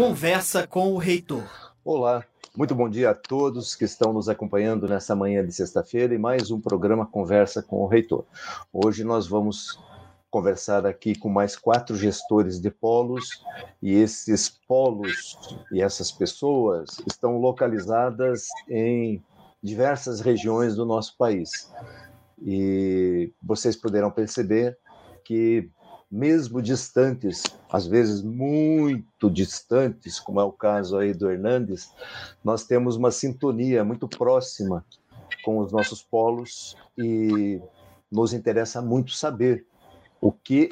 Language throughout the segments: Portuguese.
Conversa com o Reitor. Olá, muito bom dia a todos que estão nos acompanhando nessa manhã de sexta-feira e mais um programa Conversa com o Reitor. Hoje nós vamos conversar aqui com mais quatro gestores de polos e esses polos e essas pessoas estão localizadas em diversas regiões do nosso país. E vocês poderão perceber que mesmo distantes, às vezes muito distantes, como é o caso aí do Hernandes, nós temos uma sintonia muito próxima com os nossos polos e nos interessa muito saber o que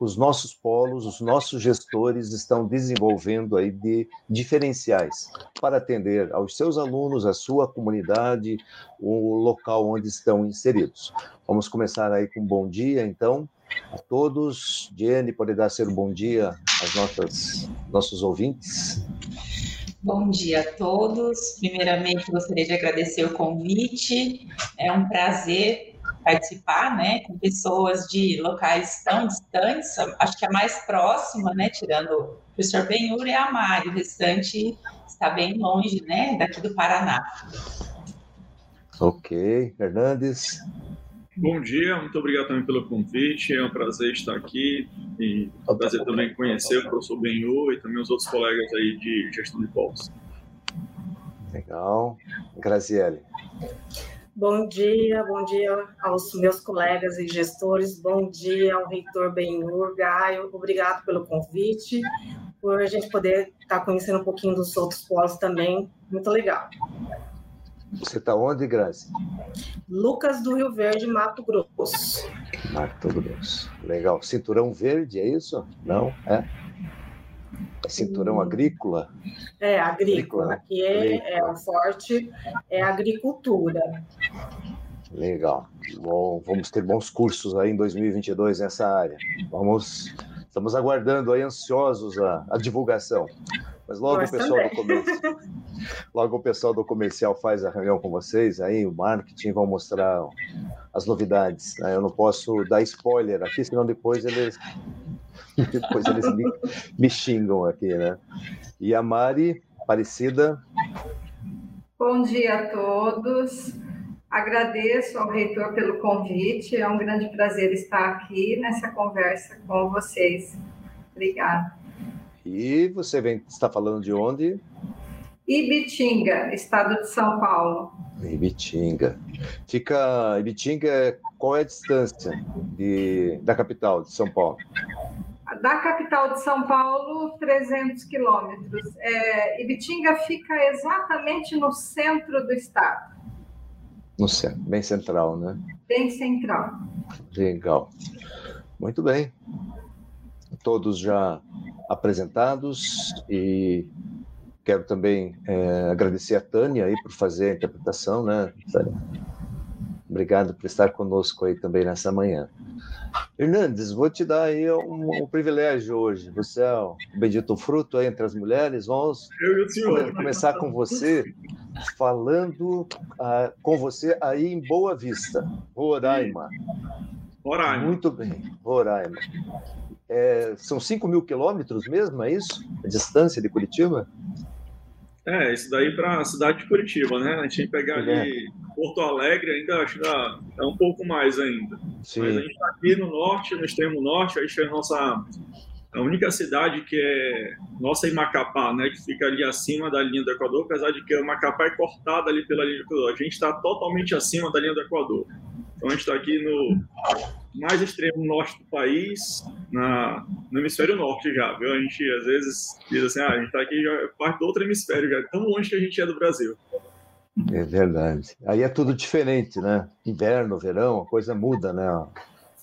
os nossos polos, os nossos gestores estão desenvolvendo aí de diferenciais para atender aos seus alunos, a sua comunidade, o local onde estão inseridos. Vamos começar aí com um bom dia, então, a todos. Jenny, pode dar ser um bom dia aos nossas, nossos ouvintes. Bom dia a todos. Primeiramente, gostaria de agradecer o convite. É um prazer participar, né, com pessoas de locais tão distantes. Acho que a mais próxima, né, tirando o professor Benhur é a Mari, o restante está bem longe, né, daqui do Paraná. Ok, Fernandes. Bom dia, muito obrigado também pelo convite. É um prazer estar aqui e é um prazer também conhecer o professor Benhur e também os outros colegas aí de gestão de polos. Legal. Graziele. Bom dia, bom dia aos meus colegas e gestores, bom dia ao reitor Benhur, Gaio, obrigado pelo convite, por a gente poder estar conhecendo um pouquinho dos outros polos também, muito legal. Você está onde, Grazi? Lucas do Rio Verde, Mato Grosso. Mato Grosso, legal. Cinturão verde, é isso? Não, é? É cinturão hum. agrícola? É, agrícola. Né? Aqui é, é o forte, é agricultura. Legal. Bom, vamos ter bons cursos aí em 2022 nessa área. Vamos, estamos aguardando aí ansiosos a, a divulgação. Mas logo Nós o pessoal também. do comercial, logo o pessoal do comercial faz a reunião com vocês, aí o marketing vão mostrar as novidades. Né? Eu não posso dar spoiler aqui, senão depois eles Depois eles me, me xingam aqui, né? E a Mari, Aparecida. Bom dia a todos. Agradeço ao reitor pelo convite. É um grande prazer estar aqui nessa conversa com vocês. Obrigada. E você vem, está falando de onde? Ibitinga, estado de São Paulo. Ibitinga. Fica. Ibitinga, qual é a distância de, da capital de São Paulo? da capital de São Paulo, 300 quilômetros. É, Ibitinga fica exatamente no centro do estado. No centro, bem central, né? Bem central. Legal. Muito bem. Todos já apresentados e quero também é, agradecer a Tânia aí por fazer a interpretação, né? Obrigado por estar conosco aí também nessa manhã. Hernandes, vou te dar aí um, um, privilégio hoje. Você é o bendito fruto aí entre as mulheres. Vamos começar com você, falando uh, com você aí em Boa Vista, Roraima. Roraima. Muito bem, Roraima. É, são 5 mil quilômetros mesmo, é isso? A distância de Curitiba? É, isso daí para a cidade de Curitiba, né? A gente tem que pegar é. ali Porto Alegre, ainda acho que é um pouco mais ainda. Sim. Mas a gente está aqui no norte, no extremo norte, aí é a nossa a única cidade que é nossa em Macapá, né, que fica ali acima da linha do Equador, apesar de que Macapá é cortada ali pela linha do Equador. A gente está totalmente acima da linha do Equador. Então a gente está aqui no mais extremo norte do país, na, no hemisfério norte já, viu? A gente às vezes diz assim, ah, a gente está aqui já é parte do outro hemisfério, já é tão longe que a gente é do Brasil. É verdade. Aí é tudo diferente, né? Inverno, verão, a coisa muda, né?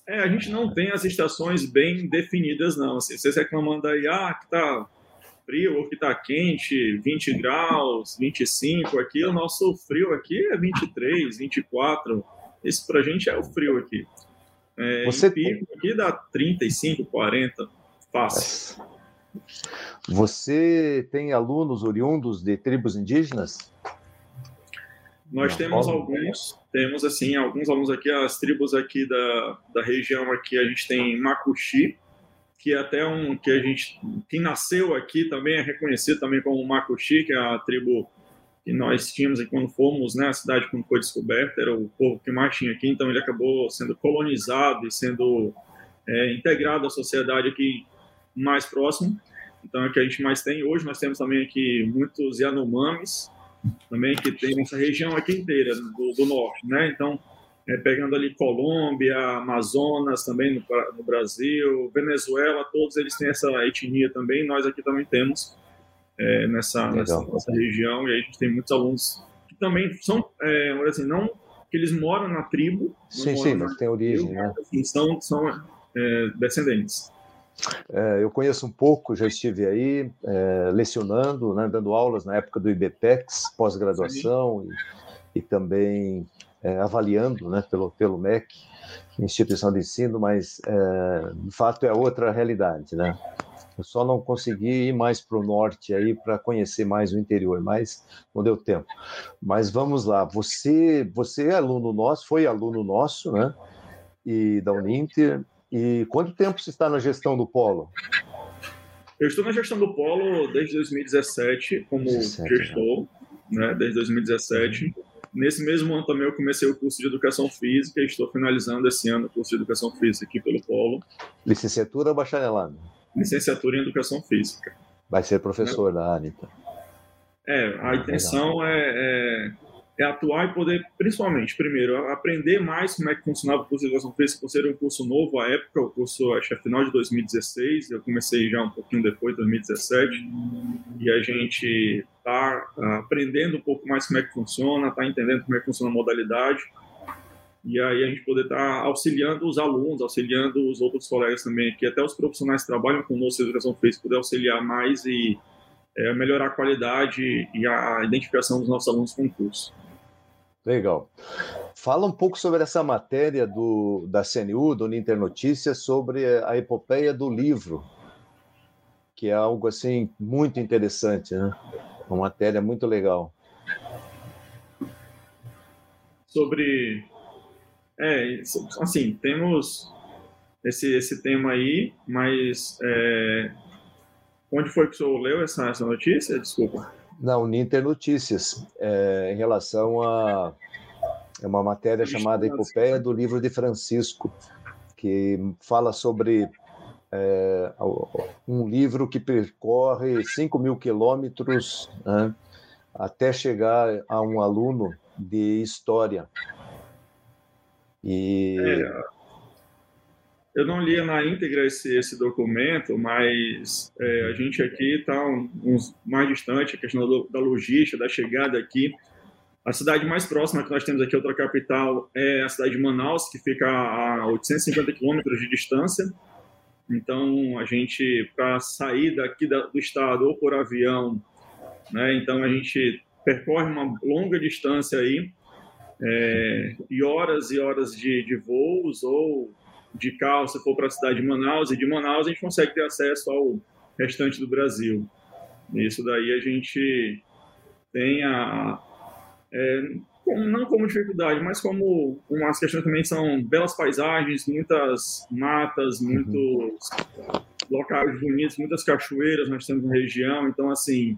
É, a gente não tem as estações bem definidas, não. Assim, vocês reclamando aí, ah, que tá frio ou que tá quente, 20 graus, 25 aqui, o nosso frio aqui é 23, 24. Isso pra gente é o frio aqui. É, Você pico aqui dá 35, 40, fácil. Você tem alunos oriundos de tribos indígenas? Nós temos alguns, temos assim, alguns alunos aqui, as tribos aqui da, da região aqui, a gente tem Macuxi, que é até um que a gente quem nasceu aqui também é reconhecido também como Makushi, que é a tribo que nós tínhamos aqui quando fomos, né, a cidade quando foi descoberta, era o povo que mais tinha aqui, então ele acabou sendo colonizado e sendo é, integrado à sociedade aqui mais próximo. Então é o que a gente mais tem. Hoje nós temos também aqui muitos Yanomamis, também que tem essa região aqui inteira do, do norte, né? Então é, pegando ali Colômbia, Amazonas também no, no, Brasil, Venezuela, todos eles têm essa etnia também, nós aqui também temos é, nessa, nessa, nessa, região, e aí a gente tem muitos alunos que também são, é, assim, não que eles moram na tribo, sim, sim, mas tem origem, tribo, né? Assim, são, são é, descendentes. É, eu conheço um pouco, já estive aí é, lecionando, né, dando aulas na época do IBPEX, pós-graduação, e, e, também é, avaliando né, pelo, pelo MEC, instituição de ensino, mas é, de fato é outra realidade, né? Eu só não consegui ir mais para o norte aí para conhecer mais o interior, mas não deu tempo. Mas vamos lá, você, você é aluno nosso, foi aluno nosso, né? E da Uninter. E quanto tempo você está na gestão do Polo? Eu estou na gestão do Polo desde 2017 como 17, gestor, né? né? Desde 2017. Uhum. Nesse mesmo ano também eu comecei o curso de Educação Física e estou finalizando esse ano o curso de Educação Física aqui pelo Polo. Licenciatura ou bacharelado? Licenciatura em Educação Física. Vai ser professor é. da Anitta. É, a ah, intenção é, é, é, atuar e poder, principalmente, primeiro, aprender mais como é que funcionava o curso de Educação Física, por ser um curso novo à época, o curso acho que é final de 2016, eu comecei já um pouquinho depois, 2017, e a gente está aprendendo um pouco mais como é que funciona, está entendendo como é que funciona a modalidade, e aí a gente poder estar tá auxiliando os alunos, auxiliando os outros colegas também aqui, até os profissionais que trabalham conosco em educação física, poder auxiliar mais e é, melhorar a qualidade e a identificação dos nossos alunos com o curso. Legal. Fala um pouco sobre essa matéria do, da CNU, do Ninter Notícias, sobre a epopeia do livro, que é algo assim muito interessante, né? Uma matéria muito legal. Sobre. É, assim, temos esse, esse tema aí, mas. É... Onde foi que o senhor leu essa, essa notícia? Desculpa. Não, Ninter Notícias, é, em relação a é uma matéria chamada Epopeia do Livro de Francisco, que fala sobre é, um livro que percorre 5 mil quilômetros né, até chegar a um aluno de história. E... É, eu não li na íntegra esse, esse documento, mas é, a gente aqui está um, mais distante, a questão da, da logística, da chegada aqui. A cidade mais próxima que nós temos aqui, outra capital, é a cidade de Manaus, que fica a 850 quilômetros de distância. Então, a gente, para sair daqui do estado ou por avião, né, então a gente percorre uma longa distância aí, é, e horas e horas de, de voos, ou de carro, se for para a cidade de Manaus, e de Manaus a gente consegue ter acesso ao restante do Brasil. Isso daí a gente tem a. É, não como dificuldade, mas como umas questões também são belas paisagens, muitas matas, uhum. muitos locais bonitos, muitas cachoeiras nós temos na região, então assim,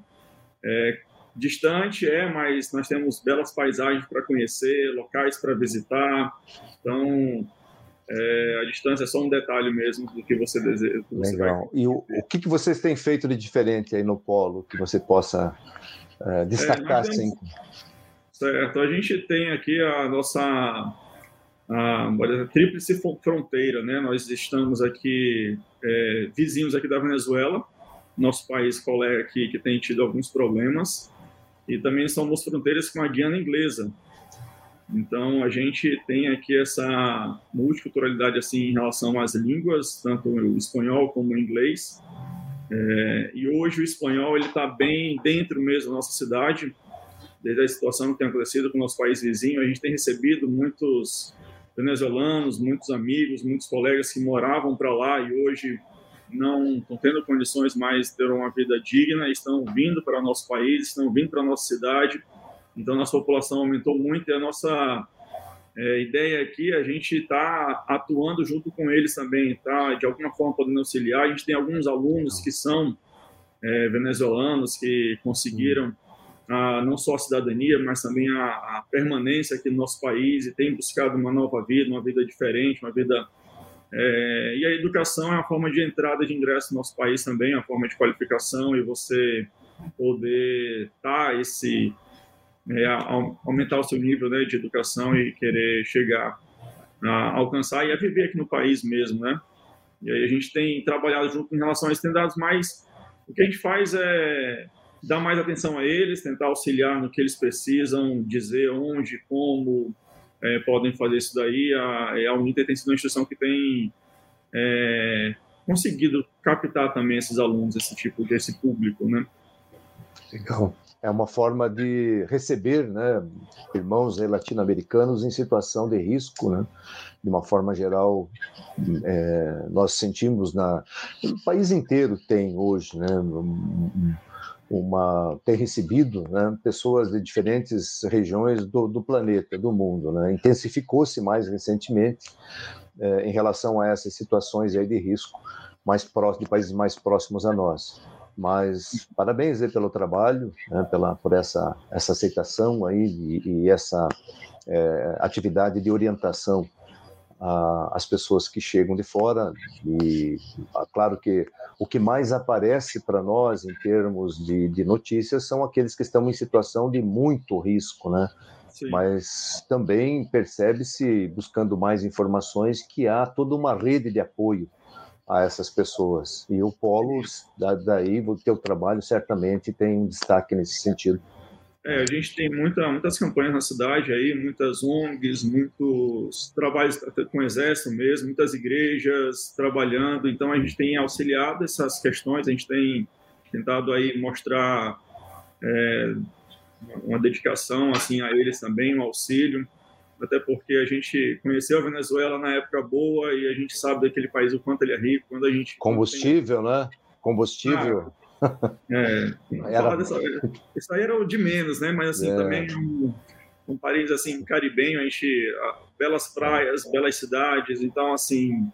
é, distante é, mas nós temos belas paisagens para conhecer, locais para visitar, então é, a distância é só um detalhe mesmo do que você deseja. Que você Legal. e o, o que, que vocês têm feito de diferente aí no Polo que você possa uh, destacar? É, temos, certo, a gente tem aqui a nossa a, a tríplice fronteira, né? Nós estamos aqui é, vizinhos aqui da Venezuela, nosso país colega aqui que tem tido alguns problemas, e também somos fronteiras com a Guiana Inglesa, então, a gente tem aqui essa multiculturalidade assim, em relação às línguas, tanto o espanhol como o inglês. É, e hoje o espanhol está bem dentro mesmo da nossa cidade, desde a situação que tem acontecido com o nosso país vizinho. A gente tem recebido muitos venezuelanos, muitos amigos, muitos colegas que moravam para lá e hoje não estão tendo condições mais de ter uma vida digna, estão vindo para o nosso país, estão vindo para a nossa cidade então, nossa população aumentou muito e a nossa É, ideia aqui a gente está atuando junto com eles também, tá? De alguma forma podendo auxiliar. A gente tem alguns alunos que são é, venezuelanos que conseguiram a, não só a cidadania, mas também a, a, permanência aqui no nosso país e tem buscado uma nova vida, uma vida diferente, uma vida. É, e a educação é uma forma de entrada de ingresso no nosso país também, uma forma de qualificação e você poder estar tá esse é, aumentar o seu nível né, de educação e querer chegar a alcançar e a viver aqui no país mesmo, né? E aí a gente tem trabalhado junto em relação a esses dados, mas o que a gente faz é dar mais atenção a eles, tentar auxiliar no que eles precisam, dizer onde, como é, podem fazer isso daí. A, a Uninter tem sido uma instituição que tem é, conseguido captar também esses alunos, esse tipo desse público, né? Legal é uma forma de receber né, irmãos latino-americanos em situação de risco, né? de uma forma geral, é, nós sentimos na o país inteiro tem hoje, né, uma tem recebido né, pessoas de diferentes regiões do, do planeta, do mundo, né? intensificou-se mais recentemente é, em relação a essas situações aí de risco mais próximo de países mais próximos a nós. Mas parabéns aí pelo trabalho, né, pela, por essa, essa aceitação aí e, e essa é, atividade de orientação às pessoas que chegam de fora. E claro que o que mais aparece para nós em termos de, de notícias são aqueles que estão em situação de muito risco, né? Sim. Mas também percebe-se, buscando mais informações, que há toda uma rede de apoio a essas pessoas. E o Polo, daí, o teu trabalho certamente tem um destaque nesse sentido. É, a gente tem muita, muitas campanhas na cidade aí, muitas ONGs, muitos trabalhos com o exército mesmo, muitas igrejas trabalhando. Então a gente tem auxiliado essas questões, a gente tem tentado aí mostrar é, uma dedicação assim a eles também, um auxílio até porque a gente conheceu a Venezuela na época boa e a gente sabe daquele país o quanto ele é rico. Quando a gente combustível, tem... né? Combustível. Ah, é, era... dessa... isso aí era o de menos, né? Mas assim é. também um, um, país assim caribenho, a gente belas praias, belas cidades. Então assim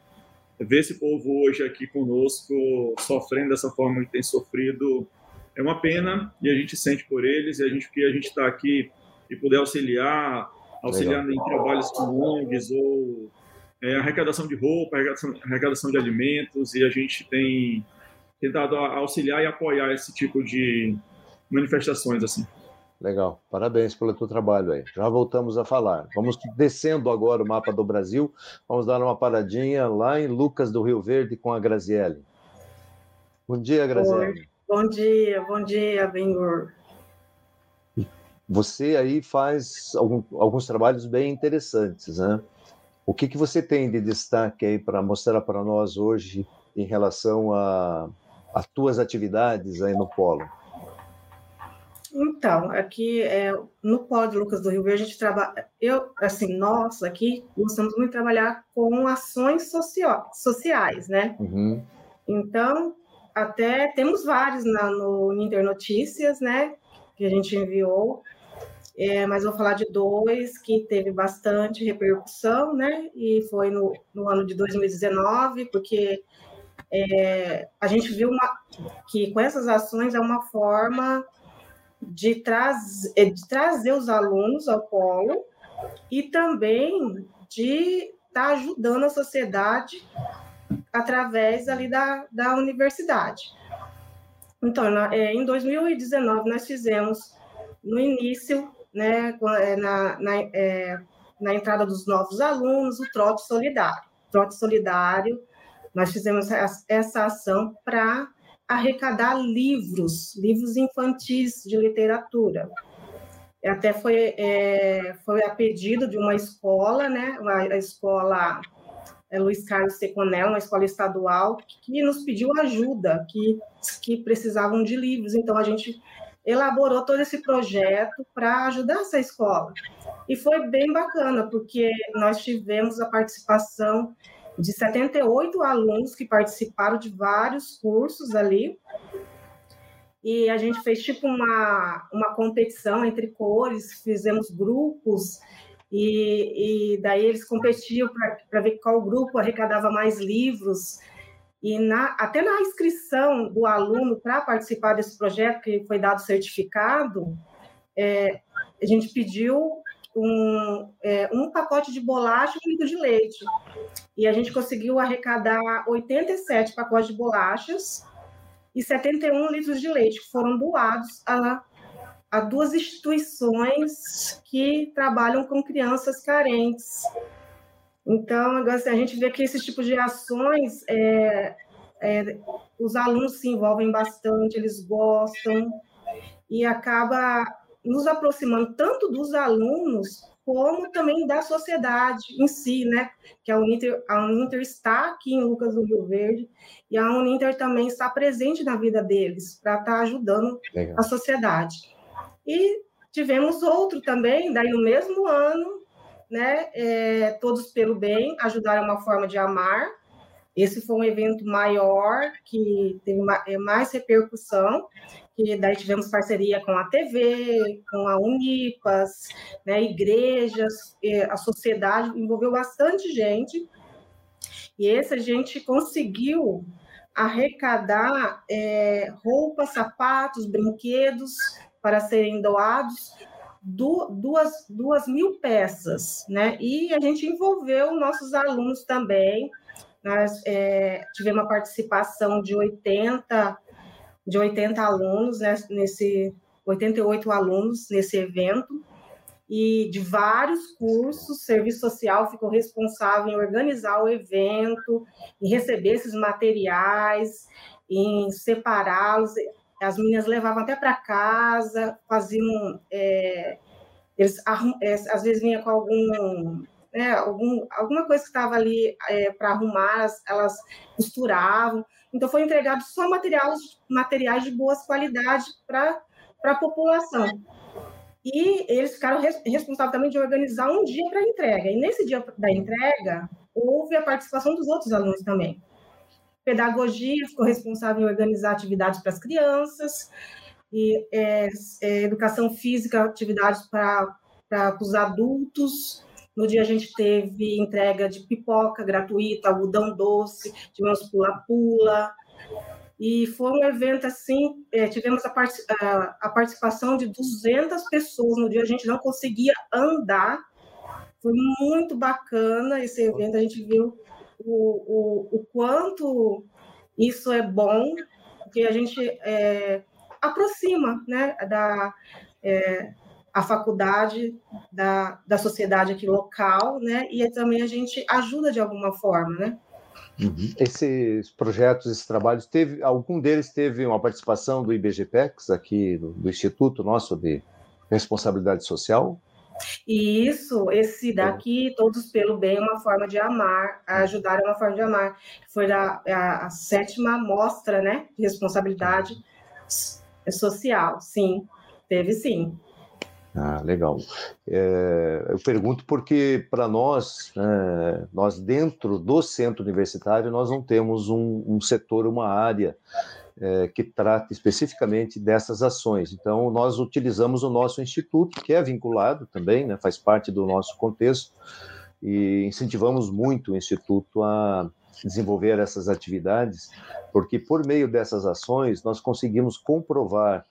ver esse povo hoje aqui conosco sofrendo dessa forma que tem sofrido é uma pena e a gente sente por eles e a gente que a gente está aqui e puder auxiliar auxiliando Legal. em trabalhos com ONGs ou é, arrecadação de roupa, arrecadação, arrecadação de alimentos, e a gente tem tentado auxiliar e apoiar esse tipo de manifestações assim. Legal, parabéns pelo teu trabalho aí. Já voltamos a falar. Vamos descendo agora o mapa do Brasil. Vamos dar uma paradinha lá em Lucas do Rio Verde com a Graziele. Bom dia, Graziele. Oi. Bom dia, bom dia, Bengur. Você aí faz algum, alguns trabalhos bem interessantes, né? O que, que você tem de destaque aí para mostrar para nós hoje em relação a, a tuas atividades aí no Polo? Então, aqui é, no Polo de Lucas do Rio Verde, a gente trabalha, eu, assim, nós aqui gostamos muito de trabalhar com ações socio, sociais, né? Uhum. Então, até temos vários na, no Inter Notícias, né? Que a gente enviou é, mas vou falar de dois que teve bastante repercussão, né? E foi no, no ano de 2019, porque é, a gente viu uma, que com essas ações é uma forma de, traz, é, de trazer os alunos ao polo e também de estar tá ajudando a sociedade através ali da, da universidade. Então, é, em 2019, nós fizemos, no início, né, é, na, na, é, na entrada dos novos alunos, o trote solidário. Trote solidário, nós fizemos essa ação para arrecadar livros, livros infantis de literatura. Até foi, é, foi a pedido de uma escola, né, a escola é, Luiz Carlos Seconel, uma escola estadual, que nos pediu ajuda, que, que precisavam de livros. Então, a gente elaborou todo esse projeto para ajudar essa escola. E foi bem bacana, porque nós tivemos a participação de 78 alunos que participaram de vários cursos ali. E a gente fez tipo uma, uma competição entre cores, fizemos grupos e, e daí eles competiam para ver qual grupo arrecadava mais livros. E na, até na inscrição do aluno para participar desse projeto, que foi dado certificado, é, a gente pediu um, é, um pacote de bolacha e um litro de leite. E a gente conseguiu arrecadar 87 pacotes de bolachas e 71 litros de leite, que foram doados a a duas instituições que trabalham com crianças carentes. Então, assim, a gente vê que esse tipo de ações, é, é, os alunos se envolvem bastante, eles gostam, e acaba nos aproximando tanto dos alunos como também da sociedade em si, né? Que a Uninter, a Uninter está aqui em Lucas do Rio Verde e a Uninter também está presente na vida deles para estar ajudando Legal. a sociedade. E tivemos outro também, daí no mesmo ano, né? É, Todos pelo Bem, ajudar é uma forma de amar. Esse foi um evento maior, que teve é, mais repercussão, que daí tivemos parceria com a TV, com a Unipas, né, igrejas, é, a sociedade, envolveu bastante gente. E esse a gente conseguiu arrecadar é, roupas, sapatos, brinquedos para serem doados duas, duas mil peças, né? E a gente envolveu nossos alunos também. Nós é, tivemos uma participação de 80, de 80 alunos né, nesse 88 alunos nesse evento e de vários cursos, serviço social ficou responsável em organizar o evento, em receber esses materiais, em separá-los as meninas levavam até para casa, faziam. É, eles é, às vezes vinha com algum, né, algum, alguma coisa que estava ali é, para arrumar, elas costuravam. Então, foi entregado só materiais, materiais de boas qualidades para a população. E eles ficaram res, responsáveis também de organizar um dia para entrega. E nesse dia da entrega, houve a participação dos outros alunos também. Pedagogia ficou responsável em organizar atividades para as crianças, e é, é, educação física, atividades para, os adultos. No dia a gente teve entrega de pipoca gratuita, algodão doce, tivemos pula-pula. E foi um evento assim, é, tivemos a, part a, a, participação de 200 pessoas. No dia a gente não conseguia andar. Foi muito bacana esse evento, a gente viu o, o, o quanto isso é bom, porque a gente é, aproxima né, da, é, a faculdade da, da sociedade aqui local, né, e também a gente ajuda de alguma forma, né? Uhum. Esses projetos, esses trabalhos, teve algum deles teve uma participação do IBGPEX aqui do, do Instituto nosso de Responsabilidade Social? E isso, esse daqui, Todos pelo Bem, é uma forma de amar, ajudar é uma forma de amar. Foi a, a, a sétima mostra, né, de responsabilidade social, sim, teve sim. Ah, legal. É, eu pergunto porque, para nós, é, nós dentro do centro universitário, nós não temos um, um setor, uma área é, que trata especificamente dessas ações. Então, nós utilizamos o nosso instituto, que é vinculado também, né, faz parte do nosso contexto, e incentivamos muito o instituto a desenvolver essas atividades, porque por meio dessas ações nós conseguimos comprovar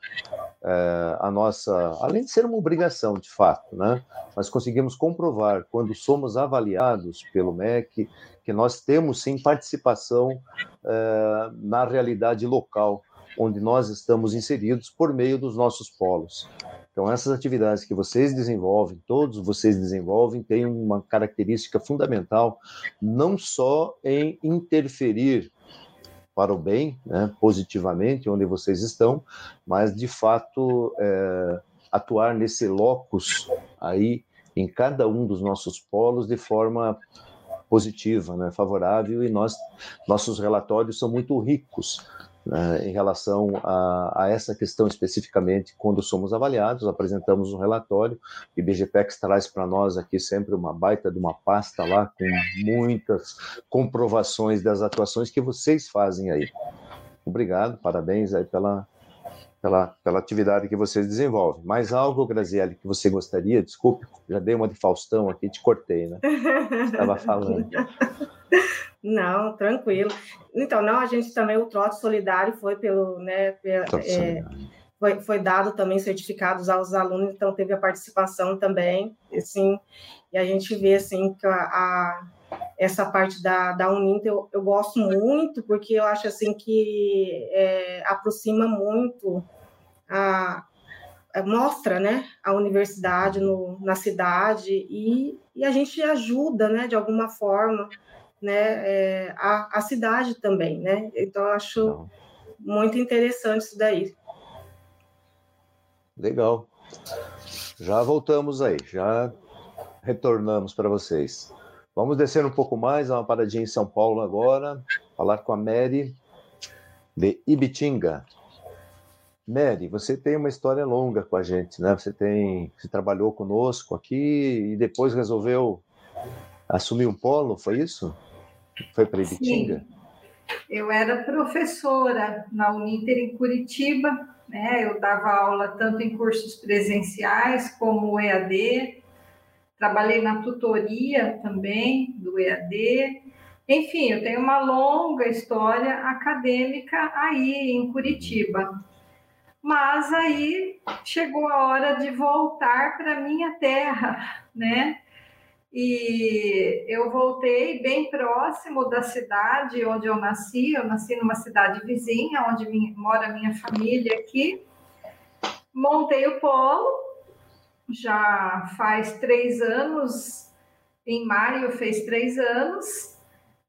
é, a nossa, além de ser uma obrigação de fato, né, nós conseguimos comprovar quando somos avaliados pelo MEC que nós temos sim participação é, na realidade local onde nós estamos inseridos por meio dos nossos polos. Então, essas atividades que vocês desenvolvem, todos vocês desenvolvem, têm uma característica fundamental, não só em interferir para o bem, né, positivamente, onde vocês estão, mas, de fato, é, atuar nesse locus aí, em cada um dos nossos polos, de forma positiva, né, favorável, e nós, nossos relatórios são muito ricos né, em relação a, a, essa questão especificamente, quando somos avaliados, apresentamos um relatório, o IBGPEX traz para nós aqui sempre uma baita de uma pasta lá, com muitas comprovações das atuações que vocês fazem aí. Obrigado, parabéns aí pela, pela, pela atividade que vocês desenvolvem. Mais algo, Graziele, que você gostaria? Desculpe, já dei uma de Faustão aqui, te cortei, né? Estava falando. Não, tranquilo. Então, não, a gente também, o trote solidário foi pelo, né, é, foi, foi dado também certificados aos alunos, então teve a participação também, assim, e a gente vê, assim, que a, a essa parte da, da Uninter eu, eu, gosto muito, porque eu acho, assim, que é, aproxima muito a, a, mostra, né, a universidade no, na cidade e, e a gente ajuda, né, de alguma forma, né, é, a, a cidade também, né? Então eu acho Não. muito interessante isso daí. Legal. Já voltamos aí, já retornamos para vocês. Vamos descer um pouco mais, uma paradinha em São Paulo agora, falar com a Mary de Ibitinga. Mary, você tem uma história longa com a gente, né? Você tem, você trabalhou conosco aqui e depois resolveu assumir um polo, foi isso? Foi para Ibitinga? Sim. Eu era professora na Uninter em Curitiba, né? Eu dava aula tanto em cursos presenciais como EAD. Trabalhei na tutoria também do EAD. Enfim, eu tenho uma longa história acadêmica aí em Curitiba. Mas aí chegou a hora de voltar para minha terra, né? E eu voltei bem próximo da cidade onde eu nasci. Eu nasci numa cidade vizinha, onde mora minha família aqui. Montei o polo, já faz três anos, em maio fez três anos.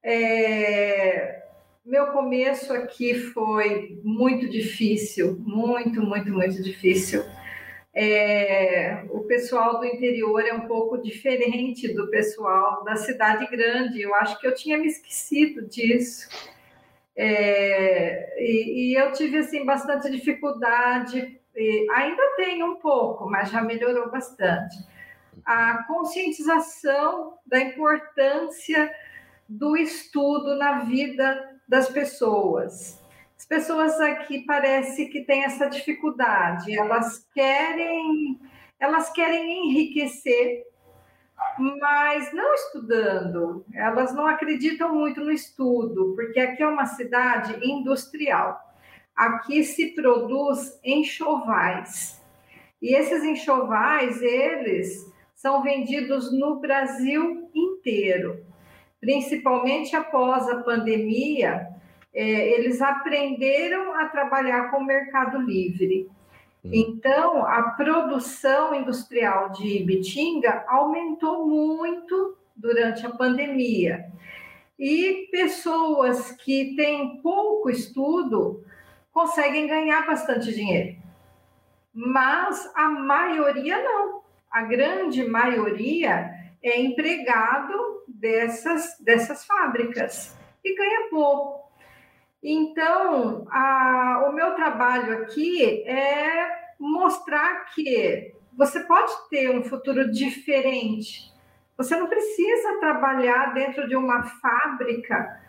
É, meu começo aqui foi muito difícil, muito, muito, muito difícil é, o pessoal do interior é um pouco diferente do pessoal da cidade grande. Eu acho que eu tinha me esquecido disso. É, e, e, eu tive assim bastante dificuldade. Ainda tenho um pouco, mas já melhorou bastante. A conscientização da importância do estudo na vida das pessoas. As pessoas aqui parece que têm essa dificuldade, elas querem, elas querem enriquecer, mas não estudando. Elas não acreditam muito no estudo, porque aqui é uma cidade industrial. Aqui se produz enxovais. E esses enxovais, eles são vendidos no Brasil inteiro. Principalmente após a pandemia, é, eles aprenderam a trabalhar com o mercado livre. Hum. Então, a produção industrial de Ibitinga aumentou muito durante a pandemia. E pessoas que têm pouco estudo conseguem ganhar bastante dinheiro. Mas a maioria não. A grande maioria é empregado dessas, dessas fábricas e ganha pouco. Então, a, o meu trabalho aqui é mostrar que você pode ter um futuro diferente. Você não precisa trabalhar dentro de uma fábrica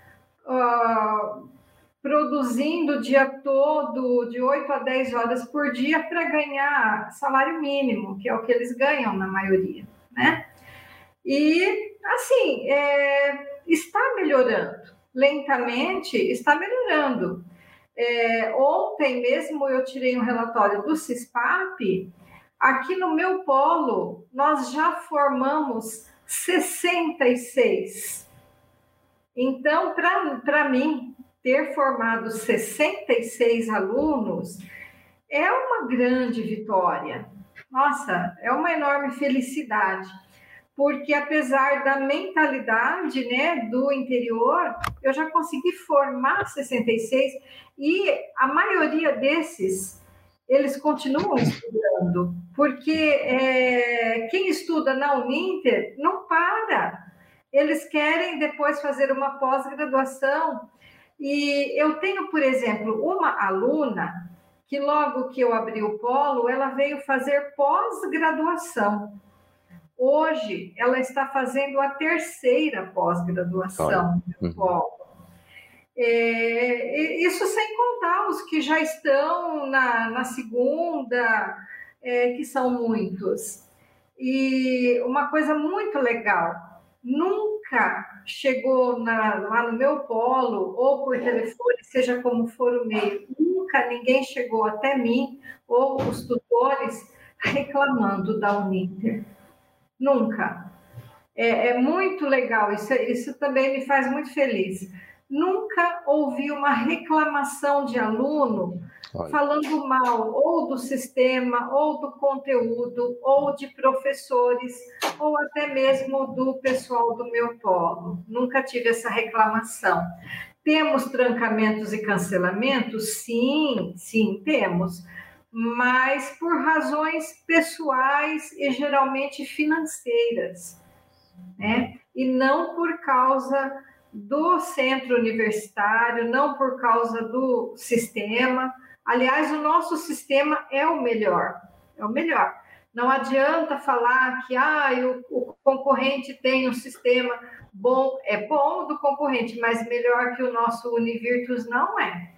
uh, produzindo o dia todo, de 8 a 10 horas por dia, para ganhar salário mínimo, que é o que eles ganham na maioria, né? E, assim, é, está melhorando lentamente está melhorando. É, ontem mesmo eu tirei um relatório do CISPAP. Aqui no meu polo, nós já formamos 66. Então, para mim, ter formado 66 alunos é uma grande vitória. Nossa, é uma enorme felicidade porque apesar da mentalidade né, do interior, eu já consegui formar 66 e a maioria desses eles continuam estudando, porque é, quem estuda na Uninter não para, eles querem depois fazer uma pós-graduação. E eu tenho, por exemplo, uma aluna que logo que eu abri o polo, ela veio fazer pós-graduação. Hoje, ela está fazendo a terceira pós-graduação no uhum. polo. É, isso sem contar os que já estão na, na segunda, é, que são muitos. E uma coisa muito legal, nunca chegou na, lá no meu polo, ou por telefone, seja como for o meio, nunca ninguém chegou até mim, ou os tutores, reclamando da Uninter. Nunca. É, é muito legal, isso, isso também me faz muito feliz. Nunca ouvi uma reclamação de aluno Olha. falando mal ou do sistema, ou do conteúdo, ou de professores, ou até mesmo do pessoal do meu polo. Nunca tive essa reclamação. Temos trancamentos e cancelamentos? Sim, sim, temos. Mas por razões pessoais e geralmente financeiras, né? E não por causa do centro universitário, não por causa do sistema. Aliás, o nosso sistema é o melhor, é o melhor. Não adianta falar que ah, o, o concorrente tem um sistema bom, é bom do concorrente, mas melhor que o nosso Univirtus não é.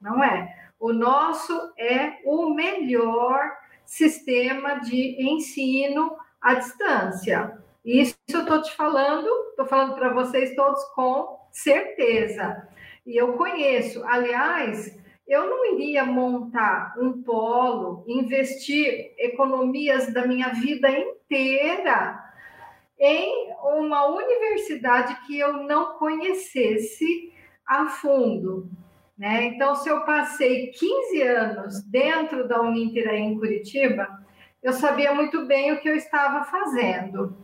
Não é. O nosso é o melhor sistema de ensino à distância. Isso eu estou te falando, estou falando para vocês todos com certeza. E eu conheço, aliás, eu não iria montar um polo, investir economias da minha vida inteira em uma universidade que eu não conhecesse a fundo. Né? Então, se eu passei 15 anos dentro da Uninter em Curitiba, eu sabia muito bem o que eu estava fazendo.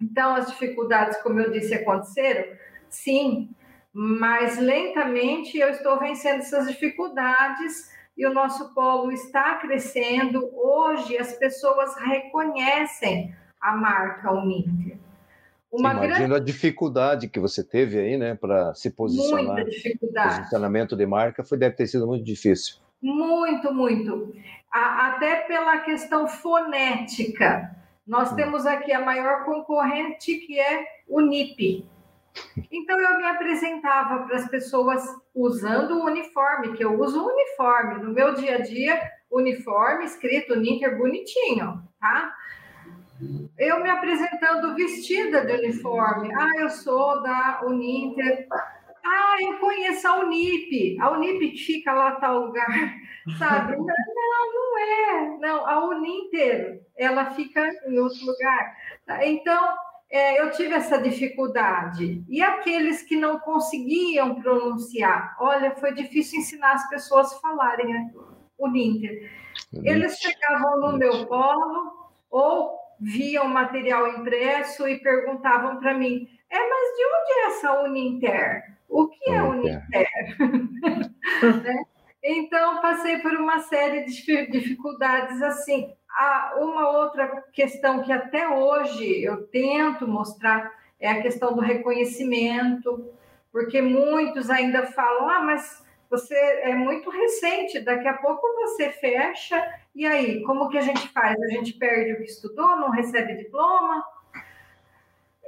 Então, as dificuldades, como eu disse, aconteceram? Sim, mas lentamente eu estou vencendo essas dificuldades e o nosso polo está crescendo. Hoje as pessoas reconhecem a marca Uninter. Uma Imagina grande... a dificuldade que você teve aí, né, para se posicionar. Muita dificuldade. O posicionamento de marca foi, deve ter sido muito difícil. Muito, muito. até pela questão fonética. Nós hum. temos aqui a maior concorrente, que é o NIP. Então eu me apresentava para as pessoas usando o uniforme, que eu uso uniforme. No meu dia a dia, uniforme escrito Ninter bonitinho, tá? Eu me apresentando vestida de uniforme. Ah, eu sou da Uninter. Ah, eu conheço a Unip. A Unip que fica lá tal lugar, sabe? Não, não é. Não, a Uninter, ela fica em outro lugar. Então, é, eu tive essa dificuldade. E aqueles que não conseguiam pronunciar? Olha, foi difícil ensinar as pessoas a falarem né? o Ninter. Eles chegavam no meu colo ou viam material impresso e perguntavam para mim: é, mas de onde é essa Uninter? O que é Uninter? né? Então, passei por uma série de dificuldades assim. Ah, uma outra questão que até hoje eu tento mostrar é a questão do reconhecimento, porque muitos ainda falam: ah, mas você é muito recente, daqui a pouco você fecha, e aí, como que a gente faz? A gente perde o que estudou, não recebe diploma?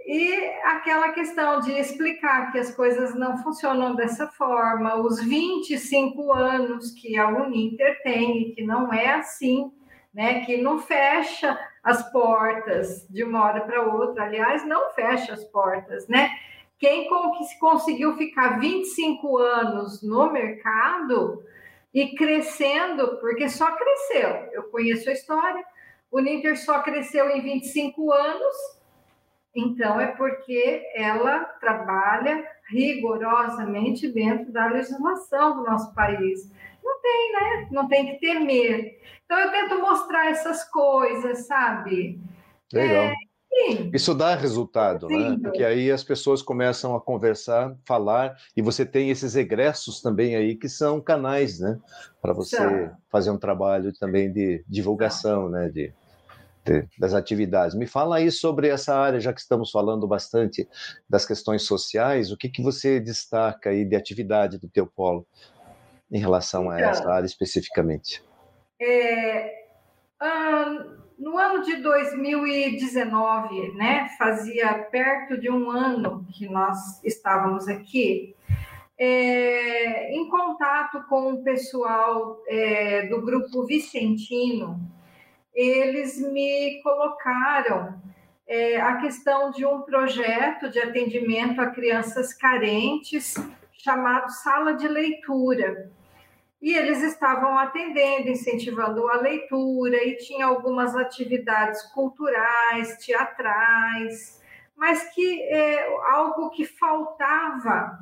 E aquela questão de explicar que as coisas não funcionam dessa forma, os 25 anos que a Uninter tem, e que não é assim, né, que não fecha as portas de uma hora para outra, aliás, não fecha as portas, né? Quem conseguiu ficar 25 anos no mercado e crescendo, porque só cresceu, eu conheço a história, o Ninter só cresceu em 25 anos, então é porque ela trabalha rigorosamente dentro da legislação do nosso país não tem, né? Não tem que temer. Então eu tento mostrar essas coisas, sabe? Legal. É, Isso dá resultado, sim, né? Porque aí as pessoas começam a conversar, falar, e você tem esses egressos também aí que são canais, né? Para você fazer um trabalho também de divulgação, né? De, de, das atividades. Me fala aí sobre essa área, já que estamos falando bastante das questões sociais, o que, que você destaca aí de atividade do teu polo? Em relação a essa área especificamente? É, no ano de 2019, né, fazia perto de um ano que nós estávamos aqui, é, em contato com o pessoal é, do grupo Vicentino, eles me colocaram é, a questão de um projeto de atendimento a crianças carentes chamado Sala de Leitura. E eles estavam atendendo, incentivando a leitura, e tinha algumas atividades culturais, teatrais, mas que é, algo que faltava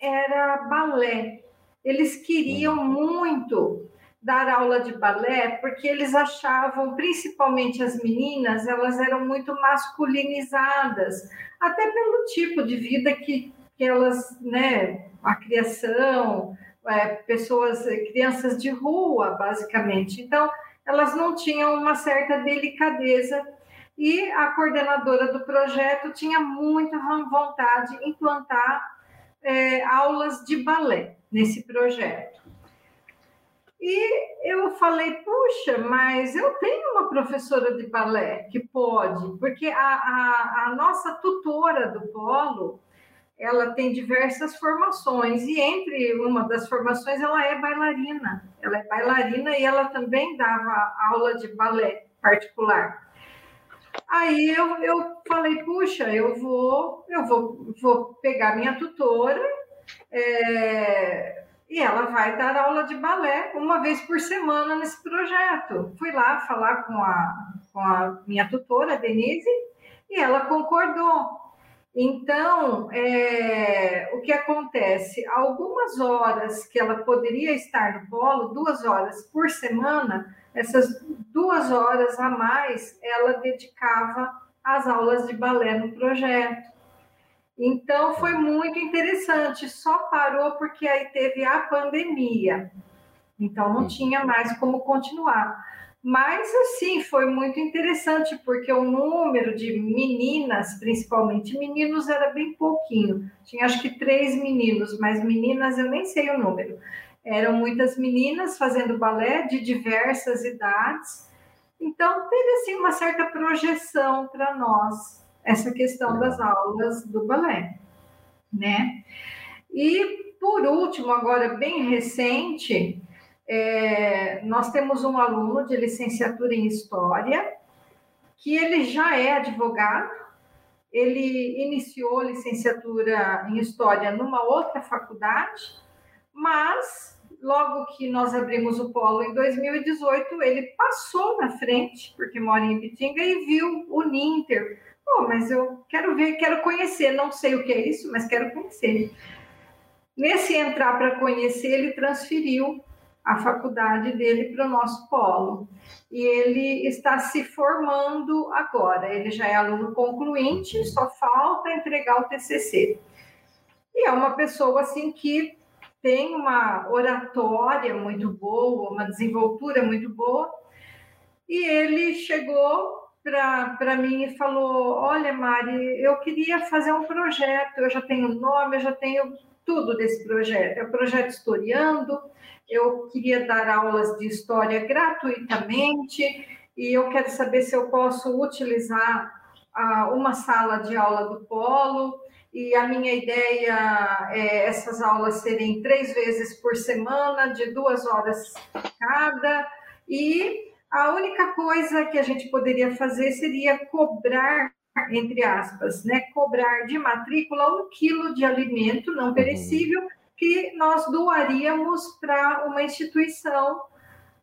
era balé. Eles queriam muito dar aula de balé porque eles achavam, principalmente as meninas, elas eram muito masculinizadas, até pelo tipo de vida que, que elas, né, a criação, é, pessoas, crianças de rua, basicamente. Então, elas não tinham uma certa delicadeza e a coordenadora do projeto tinha muita vontade de implantar é, aulas de balé nesse projeto. E eu falei, puxa, mas eu tenho uma professora de balé que pode, porque a, a, a nossa tutora do polo, ela tem diversas formações, e entre uma das formações ela é bailarina. Ela é bailarina e ela também dava aula de balé particular. Aí eu, eu falei, puxa, eu vou, eu vou, vou pegar minha tutora é, e ela vai dar aula de balé uma vez por semana nesse projeto. Fui lá falar com a, com a minha tutora, Denise, e ela concordou. Então, é, o que acontece? Algumas horas que ela poderia estar no polo, duas horas por semana, essas duas horas a mais ela dedicava às aulas de balé no projeto. Então foi muito interessante, só parou porque aí teve a pandemia. Então não tinha mais como continuar. Mas assim, foi muito interessante porque o número de meninas, principalmente meninos, era bem pouquinho. Tinha acho que três meninos, mas meninas eu nem sei o número. Eram muitas meninas fazendo balé de diversas idades. Então, teve assim uma certa projeção para nós essa questão das aulas do balé, né? E por último, agora bem recente, é, nós temos um aluno de licenciatura em História que ele já é advogado, ele iniciou licenciatura em História numa outra faculdade, mas logo que nós abrimos o polo em 2018, ele passou na frente, porque mora em Ipitinga, e viu o Ninter. Pô, mas eu quero ver, quero conhecer, não sei o que é isso, mas quero conhecer. Nesse entrar para conhecer, ele transferiu a faculdade dele para o nosso polo. E ele está se formando agora. Ele já é aluno concluinte, só falta entregar o TCC. E é uma pessoa assim que tem uma oratória muito boa, uma desenvoltura muito boa, e ele chegou para mim e falou: Olha, Mari, eu queria fazer um projeto, eu já tenho nome, eu já tenho tudo desse projeto. É o projeto Historiando, eu queria dar aulas de história gratuitamente, e eu quero saber se eu posso utilizar ah, uma sala de aula do Polo e a minha ideia é essas aulas serem três vezes por semana, de duas horas cada, e a única coisa que a gente poderia fazer seria cobrar, entre aspas, né, cobrar de matrícula um quilo de alimento não uhum. perecível que nós doaríamos para uma instituição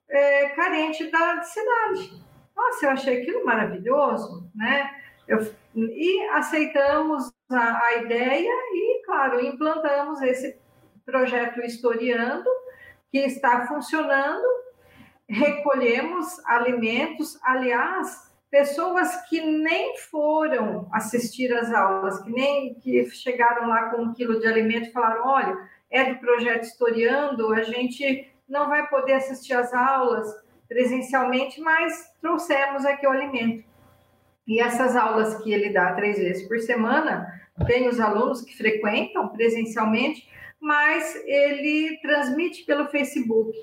é, carente da cidade. Nossa, eu achei aquilo maravilhoso, né? Eu, e aceitamos a, a ideia e, claro, implantamos esse projeto Historiando, que está funcionando. Recolhemos alimentos, aliás, pessoas que nem foram assistir às aulas, que nem que chegaram lá com um quilo de alimento e falaram: olha, é do projeto Historiando, a gente não vai poder assistir às aulas presencialmente, mas trouxemos aqui o alimento. E essas aulas que ele dá três vezes por semana, tem os alunos que frequentam presencialmente, mas ele transmite pelo Facebook.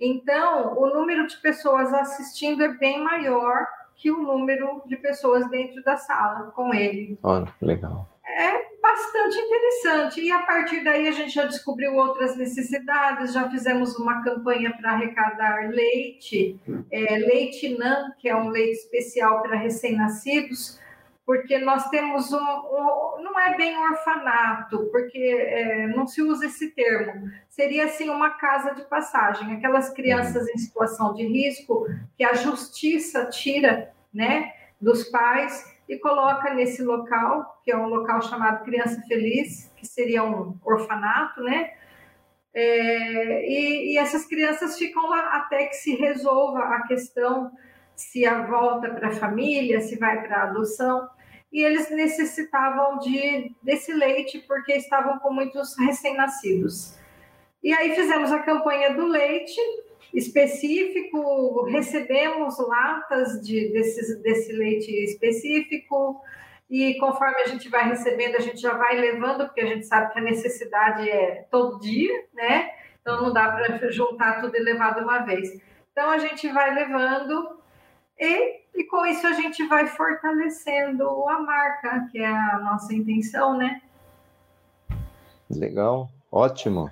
Então, o número de pessoas assistindo é bem maior que o número de pessoas dentro da sala com ele. Olha, legal. é bastante interessante. E a partir daí a gente já descobriu outras necessidades, já fizemos uma campanha para arrecadar leite, é, leite NAN, que é um leite especial para recém-nascidos, porque nós temos um, um, não é bem orfanato, porque é, não se usa esse termo, seria assim uma casa de passagem, aquelas crianças em situação de risco que a justiça tira, né, dos pais e coloca nesse local, que é um local chamado Criança Feliz, que seria um orfanato, né? É, e, e, essas crianças ficam lá até que se resolva a questão se a volta para a família, se vai para a adoção. E eles necessitavam de desse leite porque estavam com muitos recém-nascidos. E aí fizemos a campanha do leite específico, recebemos latas de, desse, desse leite específico, e conforme a gente vai recebendo, a gente já vai levando, porque a gente sabe que a necessidade é todo dia, né? Então não dá para juntar tudo e levar de uma vez. Então a gente vai levando e, e com isso a gente vai fortalecendo a marca, que é a nossa intenção, né? Legal, ótimo.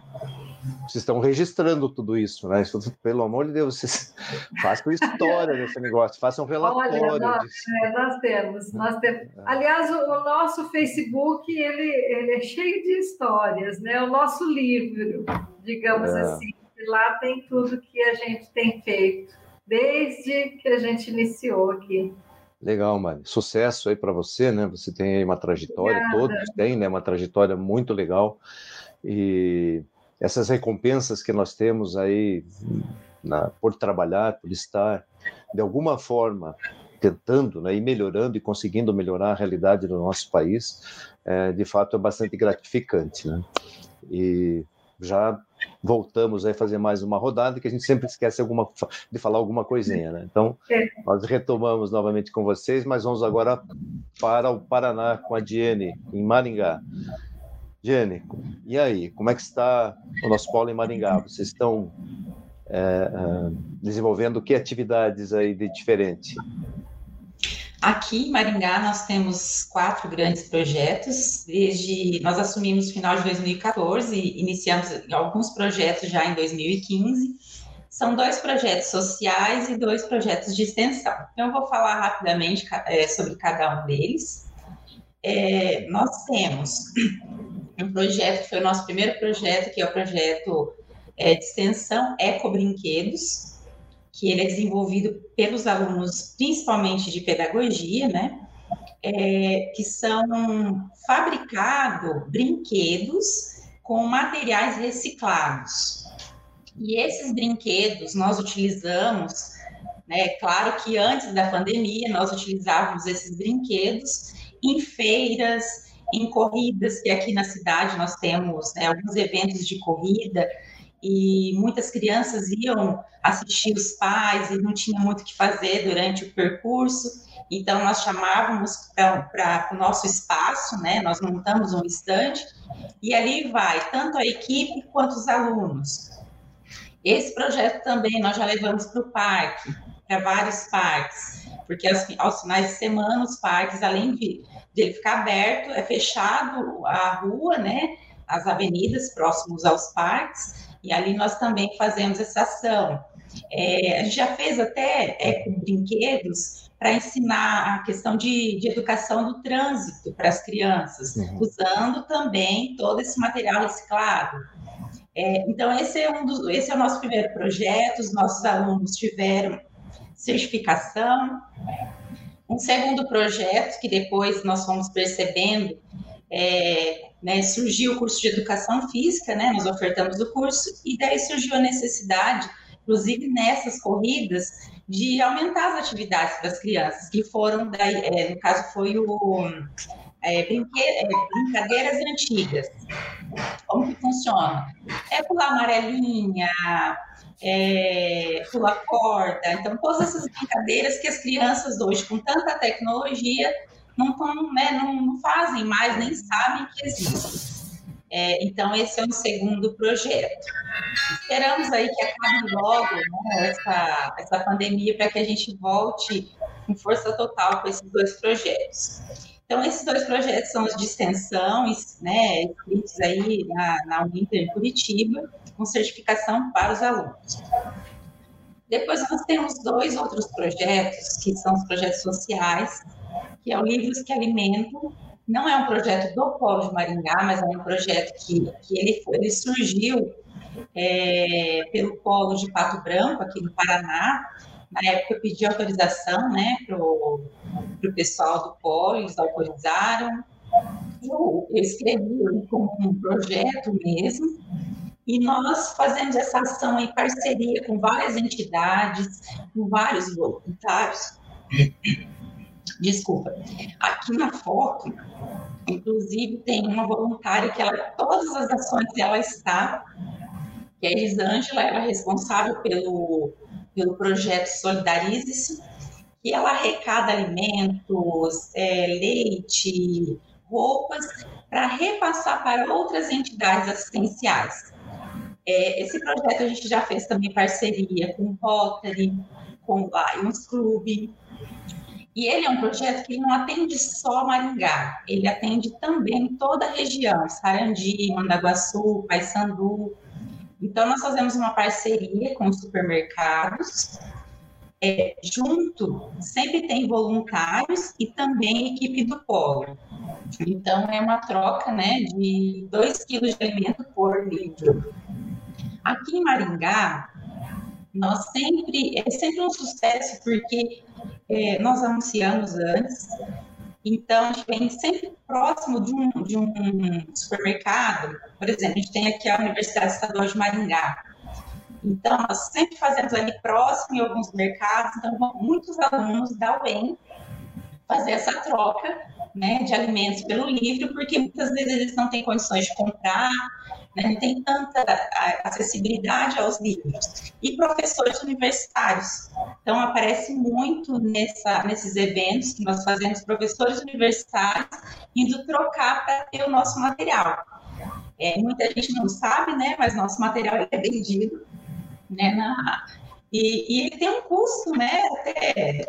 Vocês estão registrando tudo isso, né? Pelo amor de Deus, vocês façam história desse negócio, façam relatório. Olha, nós, é, nós temos, nós temos. Aliás, o, o, nosso Facebook ele, ele é cheio de histórias, né? O nosso livro, digamos é. assim, lá tem tudo que a gente tem feito desde que a gente iniciou aqui. Legal, Mari. Sucesso aí para você, né? Você tem aí uma trajetória, Obrigada. todos têm, né? Uma trajetória muito legal. E essas recompensas que nós temos aí na, por trabalhar, por estar de alguma forma tentando né, e melhorando e conseguindo melhorar a realidade do nosso país, é, de fato é bastante gratificante. Né? E já voltamos a fazer mais uma rodada que a gente sempre esquece alguma, de falar alguma coisinha, né? Então, é. nós retomamos novamente com vocês, mas vamos agora para o Paraná com a Diene, em Maringá. Jenny, e aí, como é que está o nosso polo em Maringá? Vocês estão é, é, desenvolvendo que atividades aí de diferente? Aqui em Maringá nós temos quatro grandes projetos. Desde nós assumimos final de 2014 e iniciamos alguns projetos já em 2015. São dois projetos sociais e dois projetos de extensão. Então eu vou falar rapidamente é, sobre cada um deles. É, nós temos um projeto que foi o nosso primeiro projeto, que é o projeto é, de extensão Eco Brinquedos, que ele é desenvolvido pelos alunos, principalmente de pedagogia, né? É, que são fabricados brinquedos com materiais reciclados. E esses brinquedos nós utilizamos, né? Claro que antes da pandemia nós utilizávamos esses brinquedos em feiras, em corridas, que aqui na cidade nós temos né, alguns eventos de corrida, e muitas crianças iam assistir os pais e não tinha muito o que fazer durante o percurso, então nós chamávamos para o nosso espaço, né, nós montamos um estande, e ali vai tanto a equipe quanto os alunos. Esse projeto também nós já levamos para o parque, para vários parques, porque aos, aos finais de semana os parques, além de de ele ficar aberto, é fechado a rua, né, as avenidas próximos aos parques, e ali nós também fazemos essa ação. É, a gente já fez até é, brinquedos para ensinar a questão de, de, educação do trânsito para as crianças, uhum. usando também todo esse material reciclado. É, então, esse é, um dos, esse é o nosso primeiro projeto, os nossos alunos tiveram certificação, um segundo projeto, que depois nós fomos percebendo, é, né, surgiu o curso de educação física, né, nós ofertamos o curso, e daí surgiu a necessidade, inclusive nessas corridas, de aumentar as atividades das crianças, que foram, daí, é, no caso, foi o é, é, brincadeiras antigas. Como que funciona? É pular amarelinha, é, pular corda. Então, todas essas brincadeiras que as crianças hoje, com tanta tecnologia, não, tão, né, não, não fazem mais, nem sabem que existem. É, então, esse é um segundo projeto. Esperamos aí que acabe logo né, essa, essa pandemia para que a gente volte com força total com esses dois projetos. Então, esses dois projetos são os de extensão, né, escritos aí na, na Uninter Curitiba, com certificação para os alunos. Depois nós temos dois outros projetos, que são os projetos sociais, que é o Livros que Alimentam. Não é um projeto do Polo de Maringá, mas é um projeto que, que ele, ele surgiu é, pelo Polo de Pato Branco, aqui no Paraná. Na época eu pedi autorização né, para o pessoal do Polo, eles autorizaram. Eu, eu escrevi como um projeto mesmo, e nós fazemos essa ação em parceria com várias entidades, com vários voluntários. Desculpa. Aqui na foto, inclusive, tem uma voluntária que ela, todas as ações ela está, que é a Elisângela, ela é responsável pelo, pelo projeto Solidarize-se, que ela arrecada alimentos, é, leite, roupas, para repassar para outras entidades assistenciais. É, esse projeto a gente já fez também parceria com o Rotary, com o Lions Club. E ele é um projeto que não atende só Maringá, ele atende também toda a região, Sarandi, Mandaguaçu, Paysandu. Então, nós fazemos uma parceria com os supermercados. É, junto, sempre tem voluntários e também equipe do polo. Então, é uma troca né, de 2 quilos de alimento por litro. Aqui em Maringá, nós sempre, é sempre um sucesso, porque é, nós anunciamos antes, então a gente vem sempre próximo de um, de um supermercado, por exemplo, a gente tem aqui a Universidade Estadual de Maringá, então nós sempre fazemos ali próximo em alguns mercados, então muitos alunos da UEM fazer essa troca né, de alimentos pelo livro, porque muitas vezes eles não têm condições de comprar, né, não tem tanta acessibilidade aos livros. E professores universitários. Então, aparece muito nessa, nesses eventos que nós fazemos, professores universitários indo trocar para ter o nosso material. É, muita gente não sabe, né, mas nosso material é vendido né, na, e, e ele tem um custo, né, até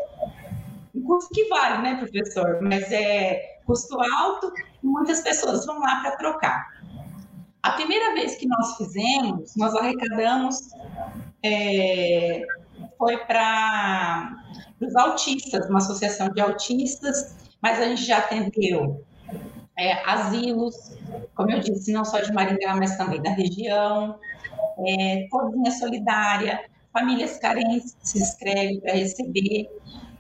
um custo que vale, né, professor? Mas é custo alto e muitas pessoas vão lá para trocar. A primeira vez que nós fizemos, nós arrecadamos, é, foi para os autistas, uma associação de autistas, mas a gente já atendeu é, asilos, como eu disse, não só de Maringá, mas também da região, é, cozinha solidária, famílias carentes se inscrevem para receber.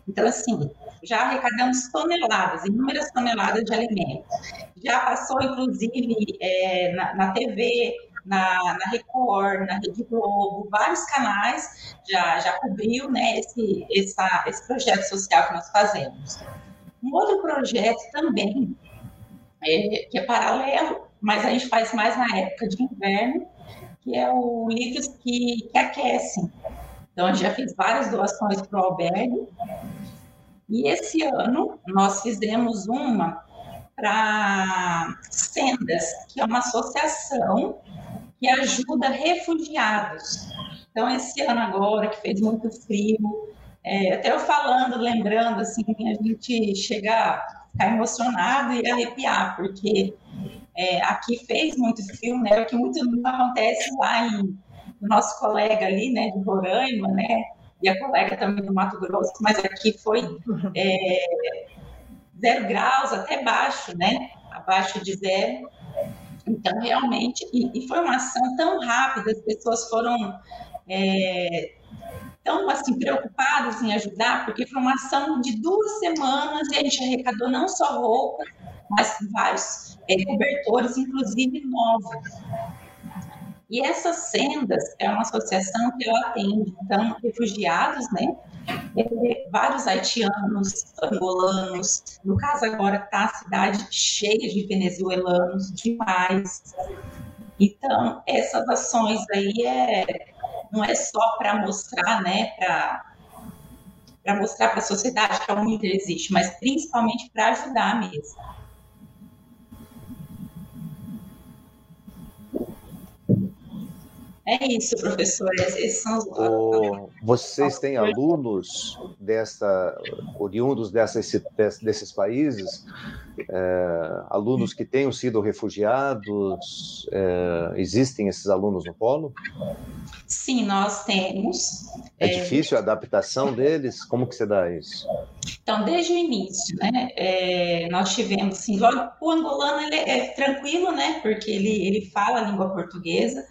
Então, assim, já arrecadamos toneladas, inúmeras toneladas de alimentos. Já passou, inclusive, é, na, na, TV, na, na, Record, na Rede Globo, vários canais já, já cobriu né, esse, essa, esse projeto social que nós fazemos. Um outro projeto também, é, que é paralelo, mas a gente faz mais na época de inverno, que é o Livros que, que Aquecem. Então, gente já fez várias doações para o albergue. E esse ano nós fizemos uma para Sendas, que é uma associação que ajuda refugiados. Então, esse ano agora, que fez muito frio, é, até eu falando, lembrando, assim, a gente chega a ficar emocionado e arrepiar, porque é, aqui fez muito frio, né? O que muito acontece lá em nosso colega ali, né, de Roraima, né, e a colega também do Mato Grosso, mas aqui foi é, zero graus, até baixo, né, abaixo de zero. Então, realmente, e, e foi uma ação tão rápida, as pessoas foram é, tão assim, preocupadas em ajudar, porque foi uma ação de duas semanas e a gente arrecadou não só roupas, mas vários é, cobertores, inclusive novos. E essas sendas é uma associação que ela atende, então, refugiados, né? É, vários haitianos, angolanos, no caso agora está a cidade cheia de venezuelanos, demais. Então, essas ações aí é, não é só para mostrar, né, para mostrar para a sociedade que a Uninter existe, mas principalmente para ajudar mesmo. É isso, professor. Esses são os... O... Vocês têm alunos dessa, oriundos dessas, desses países é, alunos que tenham sido refugiados? É, existem esses alunos no polo? Sim, nós temos. É, é, difícil a adaptação deles? Como que você dá isso? Então, desde o início, né, é, nós tivemos, assim, o angolano ele é tranquilo, né, porque ele, ele fala a língua portuguesa,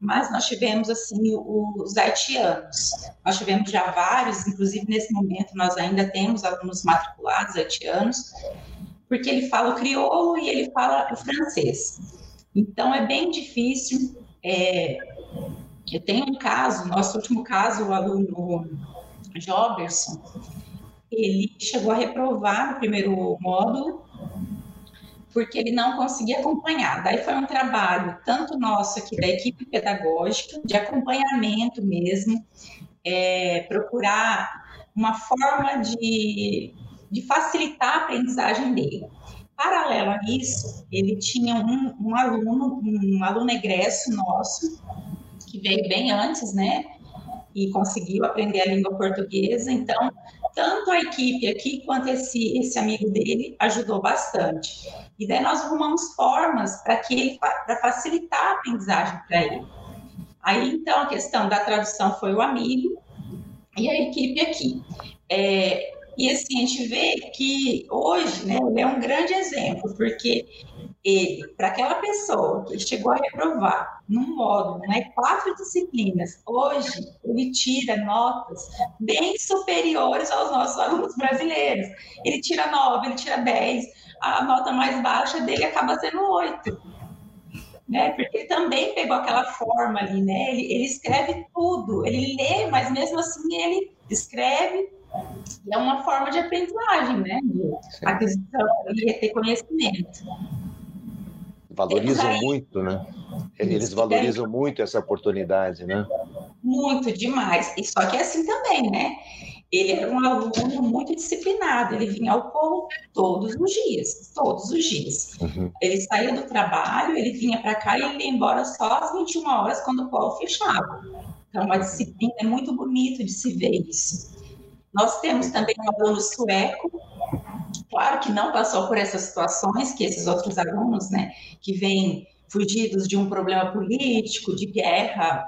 mas nós tivemos assim os haitianos. Nós tivemos já vários, inclusive nesse momento nós ainda temos alunos matriculados haitianos, porque ele fala o crioulo e ele fala o francês. Então é bem difícil. É, eu tenho um caso, nosso último caso, o aluno Joberson, ele chegou a reprovar no primeiro módulo porque ele não conseguia acompanhar. Daí foi um trabalho, tanto nosso aqui da equipe pedagógica, de acompanhamento mesmo, é, procurar uma forma de, de facilitar a aprendizagem dele. Paralelo a isso, ele tinha um, um aluno, um aluno egresso nosso, que veio bem antes, né? E conseguiu aprender a língua portuguesa. Então, tanto a equipe aqui quanto esse, esse amigo dele ajudou bastante. E daí nós arrumamos formas para que ele para facilitar a aprendizagem para ele. Aí então a questão da tradução foi o amigo e a equipe aqui. É, e assim, a gente vê que hoje né, ele é um grande exemplo, porque ele, para aquela pessoa que chegou a reprovar num módulo, né, quatro disciplinas, hoje ele tira notas bem superiores aos nossos alunos brasileiros. Ele tira nove, ele tira dez, a nota mais baixa dele acaba sendo oito. Né? Porque ele também pegou aquela forma ali, né? Ele, ele escreve tudo, ele lê, mas mesmo assim ele escreve é uma forma de aprendizagem, né? De aquisição e ter conhecimento. Valorizam aí, muito, né? Eles valorizam muito essa oportunidade, né? Muito demais. E só que é assim também, né? Ele era um aluno muito disciplinado, ele vinha ao polo todos os dias, todos os dias. Uhum. Ele saía do trabalho, ele vinha para cá e ele ia embora só às 21 horas quando o polo fechava. Então, a disciplina é muito bonito de se ver isso. Nós temos também um aluno sueco, claro que não passou por essas situações que esses outros alunos, né, que vêm fugidos de um problema político, de guerra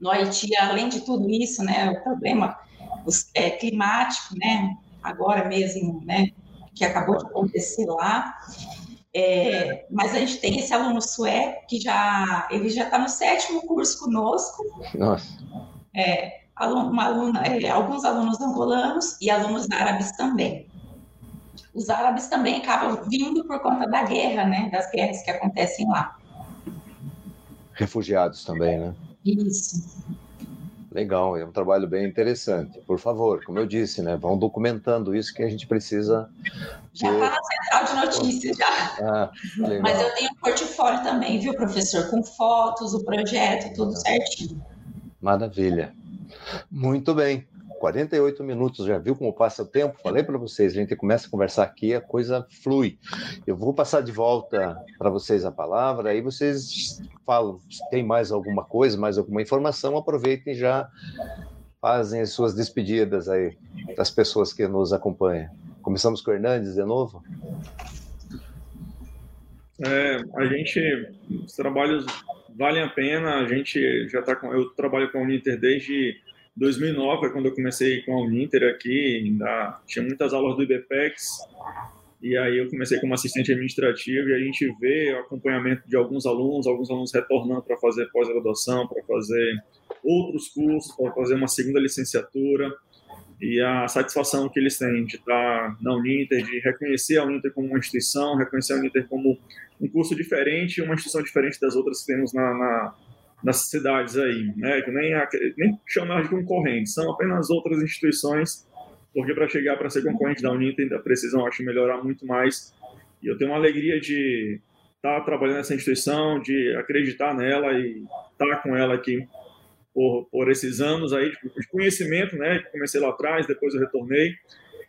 no Haiti, além de tudo isso, né, o problema é, climático, né, agora mesmo, né, que acabou de acontecer lá. É, mas a gente tem esse aluno sueco que já ele já está no sétimo curso conosco. Nossa. É, uma aluna, é, alguns alunos angolanos e alunos árabes também. Os árabes também acabam vindo por conta da guerra, né, das guerras que acontecem lá. Refugiados também, né? Isso. Legal, é um trabalho bem interessante. Por favor, como eu disse, né, vão documentando isso que a gente precisa. Já está na central de notícias, já. Ah, Mas eu tenho um portfólio também, viu, professor? Com fotos, o projeto, tudo certinho. Maravilha. Muito bem. 48 minutos, já viu como passa o tempo? Falei para vocês, a gente começa a conversar aqui, a coisa flui. Eu vou passar de volta para vocês a palavra, aí vocês falam, se tem mais alguma coisa, mais alguma informação, aproveitem já fazem as suas despedidas aí das pessoas que nos acompanham. Começamos com o Hernandes de novo? É, a gente, os trabalhos valem a pena, a gente já está com, eu trabalho com a Uninter desde 2009 é quando eu comecei com a Uninter aqui, ainda tinha muitas aulas do IBPEX, e aí eu comecei como assistente administrativo e a gente vê o acompanhamento de alguns alunos, alguns alunos retornando para fazer pós-graduação, para fazer outros cursos, para fazer uma segunda licenciatura, e a satisfação que eles têm de estar na Uninter, de reconhecer a Uninter como uma instituição, reconhecer a Uninter como um curso diferente, uma instituição diferente das outras que temos na, na nas cidades aí, né? Que nem, nem chamar de concorrentes, são apenas outras instituições, porque para chegar para ser concorrente da Uninter ainda precisam, acho, melhorar muito mais. E eu tenho uma alegria de estar tá trabalhando nessa instituição, de acreditar nela e estar tá com ela aqui por, por esses anos aí de conhecimento, né? Comecei lá atrás, depois eu retornei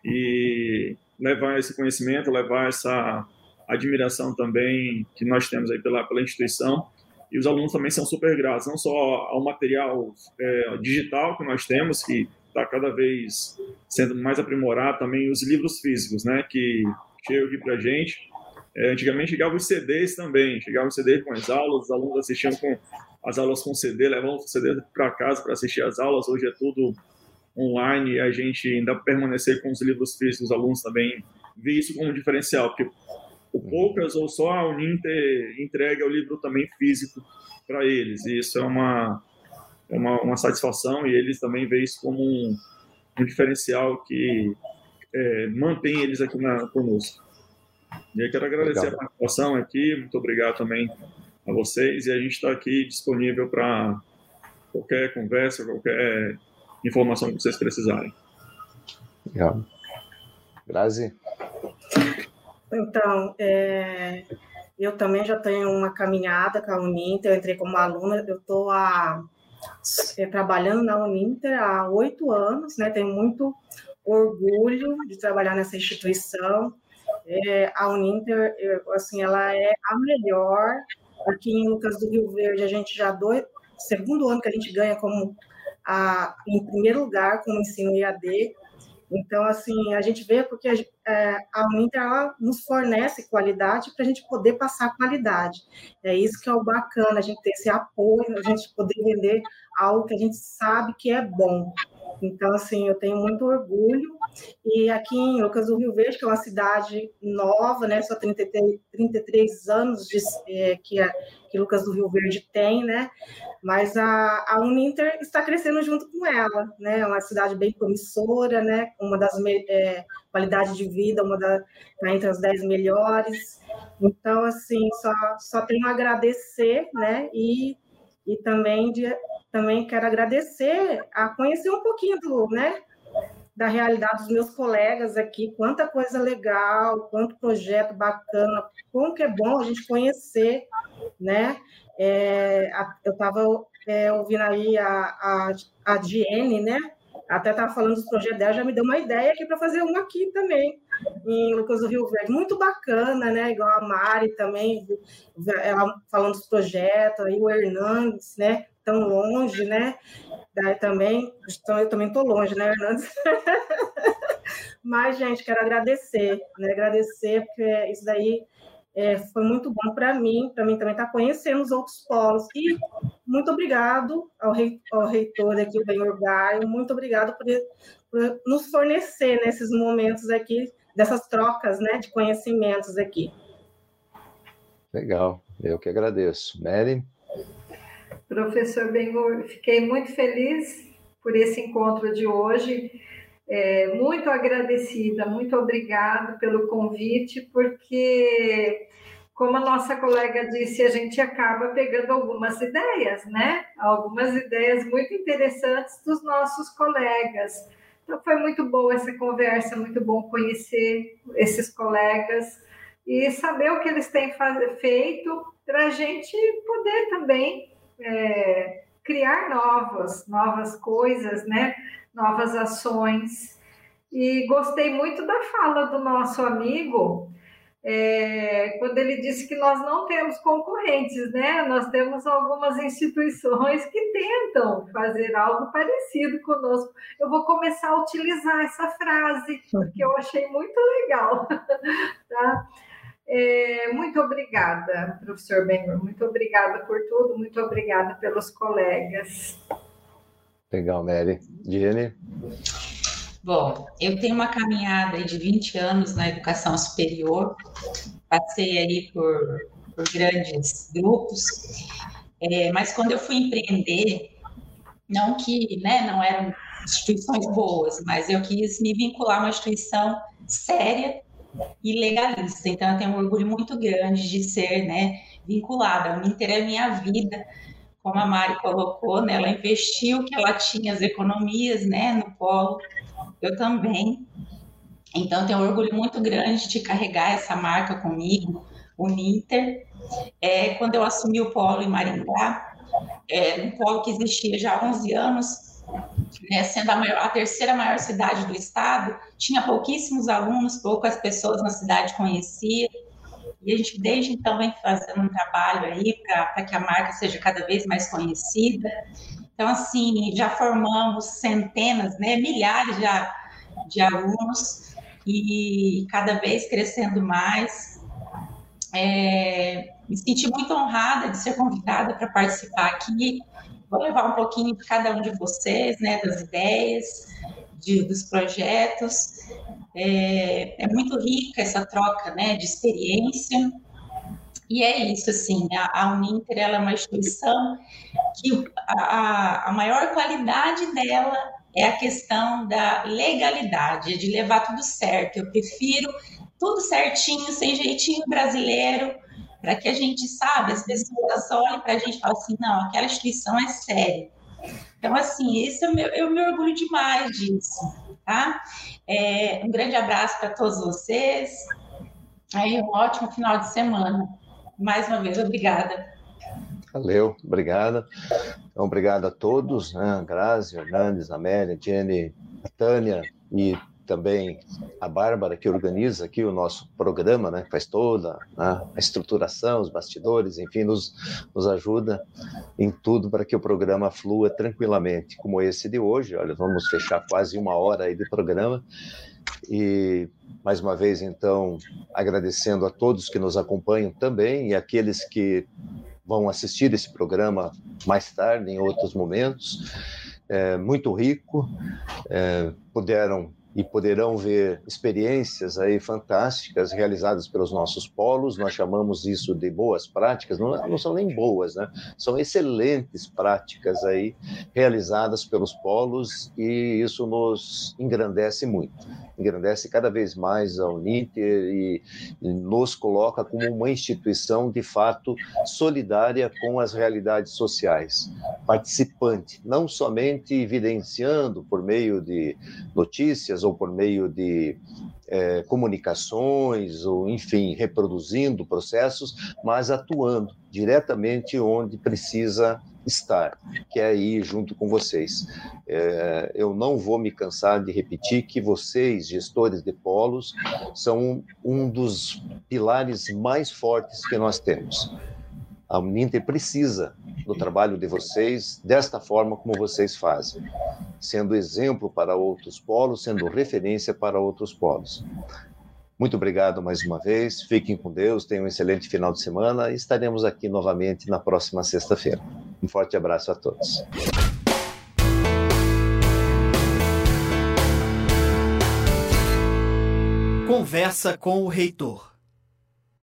e levar esse conhecimento, levar essa admiração também que nós temos aí pela, pela instituição e os alunos também são super gratos, não só ao material é, digital que nós temos, que está cada vez sendo mais aprimorado, também os livros físicos, né, que chega aqui para a gente. É, antigamente chegavam os CDs também, chegavam os CDs com as aulas, os alunos assistiam com as aulas com CD, levavam o CD para casa para assistir as aulas. Hoje é tudo online a gente ainda permanecer com os livros físicos, os alunos também vê isso como diferencial, porque o poucas ou só a Uninter entrega o livro também físico para eles, e isso é uma, é uma, uma, satisfação, e eles também veem isso como um, um diferencial que é, mantém eles aqui na, conosco. E eu quero agradecer Legal. a participação aqui, muito obrigado também a vocês, e a gente está aqui disponível para qualquer conversa, qualquer informação que vocês precisarem. Legal. Grazi? Então, é, eu também já tenho uma caminhada com a Uninter, eu entrei como aluna, eu estou é, trabalhando na Uninter há oito anos, né? Tenho muito orgulho de trabalhar nessa instituição. É, a Uninter, eu, assim, ela é a melhor. Aqui em Lucas do Rio Verde, a gente já dois, segundo ano que a gente ganha como a, em primeiro lugar como ensino IAD. Então, assim, a gente vê porque a, é, a Uninter ela nos fornece qualidade para a gente poder passar qualidade. É isso que é o bacana, a gente ter esse apoio, a gente poder vender algo que a gente sabe que é bom. Então, assim, eu tenho muito orgulho. E aqui em Lucas do Rio Verde, que é uma cidade nova, né? Só 33, 33 anos de, é, que, a, que Lucas do Rio Verde tem, né? Mas a, a Uninter está crescendo junto com ela, né? É uma cidade bem promissora, né? Uma das é, qualidades de vida, uma da tá entre as 10 melhores. Então, assim, só, só tenho a agradecer, né? E, e também de, também quero agradecer a conhecer um pouquinho do, né, da realidade dos meus colegas aqui, quanta coisa legal, quanto projeto bacana, como que é bom a gente conhecer, né? É, a, eu estava é, ouvindo aí a, a, a Diene, né? Até estava falando dos projetos dela, já me deu uma ideia aqui para fazer um aqui também, em Lucas do Rio Verde. Muito bacana, né? Igual a Mari também, ela falando dos projetos, aí o Hernandes, né? Tão longe, né? Daí também, então eu também estou longe, né, Hernandes? Mas, gente, quero agradecer, né? Agradecer, porque isso daí é, foi muito bom para mim, para mim também estar tá conhecendo os outros polos. E muito obrigado ao, rei, ao reitor aqui, o Benhor Gaio, muito obrigado por, por, nos fornecer nesses momentos aqui, dessas trocas né, de conhecimentos aqui. Legal, eu que agradeço. Mary? Professor Benhur, fiquei muito feliz por esse encontro de hoje. É, muito agradecida, muito obrigado pelo convite, porque, como a nossa colega disse, a gente acaba pegando algumas ideias, né? Algumas ideias muito interessantes dos nossos colegas. Então, foi muito boa essa conversa, muito bom conhecer esses colegas e saber o que eles têm feito para a gente poder também é, criar novas, novas coisas, né? novas ações. E gostei muito da fala do nosso amigo, é, quando ele disse que nós não temos concorrentes, né? Nós temos algumas instituições que tentam fazer algo parecido conosco. Eu vou começar a utilizar essa frase, porque eu achei muito legal, tá? É, muito obrigada, professor Benhur, muito obrigada por tudo, muito obrigada pelos colegas. Legal, Mary. Diane? Bom, eu tenho uma caminhada de 20 anos na educação superior, passei aí por, por grandes grupos, é, mas quando eu fui empreender, não que né, não eram instituições boas, mas eu quis me vincular a uma instituição séria e legalista. Então, eu tenho um orgulho muito grande de ser né, vinculada. O Inter é minha vida, como a Mari colocou, né, ela investiu o que ela tinha, as economias né, no polo, eu também. Então, eu tenho um orgulho muito grande de carregar essa marca comigo, o Ninter. É, quando eu assumi o polo em Maringá, é, um polo que existia já há 11 anos, né, sendo a, maior, a, terceira maior cidade do estado, tinha pouquíssimos alunos, poucas pessoas na cidade conheciam, e a gente desde então vem fazendo um trabalho aí para que a marca seja cada vez mais conhecida. Então, assim, já formamos centenas, né, milhares de, de alunos, e cada vez crescendo mais. É, me senti muito honrada de ser convidada para participar aqui. Vou levar um pouquinho de cada um de vocês, né, das ideias, de, dos projetos. É, é, muito rica essa troca, né, de experiência. E é isso, assim, a, a Uninter ela é uma instituição que a, a maior qualidade dela é a questão da legalidade, de levar tudo certo. Eu prefiro tudo certinho, sem jeitinho brasileiro, para que a gente saiba, as pessoas olhem para a gente e falem assim, não, aquela instituição é séria. Então, assim, isso eu me, eu me orgulho demais disso, tá? É, um grande abraço para todos vocês. Aí, um ótimo final de semana. Mais uma vez, obrigada. Valeu, obrigada. Então, obrigado a todos, né? Grazi, Hernandes, Amélia, Jenny, Tânia e também a Bárbara, que organiza aqui o nosso programa, né? Faz toda a estruturação, os bastidores, enfim, nos, nos ajuda em tudo para que o programa flua tranquilamente, como esse de hoje. Olha, vamos fechar quase uma hora aí de programa. E mais uma vez, então, agradecendo a todos que nos acompanham também e aqueles que vão assistir esse programa mais tarde, em outros momentos. É, muito rico, é, puderam e poderão ver experiências aí fantásticas realizadas pelos nossos polos. Nós chamamos isso de boas práticas, não, não, são nem boas, né? São excelentes práticas aí realizadas pelos polos e isso nos engrandece muito. Engrandece cada vez mais a Uninter e, e nos coloca como uma instituição de fato solidária com as realidades sociais, participante, não somente evidenciando por meio de notícias ou por meio de é, comunicações, ou enfim, reproduzindo processos, mas atuando diretamente onde precisa estar, que é aí junto com vocês. É, eu não vou me cansar de repetir que vocês, gestores de polos, são um dos pilares mais fortes que nós temos. A Uninter precisa do trabalho de vocês desta forma como vocês fazem, sendo exemplo para outros polos, sendo referência para outros polos. Muito obrigado mais uma vez, fiquem com Deus, tenham um excelente final de semana e estaremos aqui novamente na próxima sexta-feira. Um forte abraço a todos. Conversa com o reitor.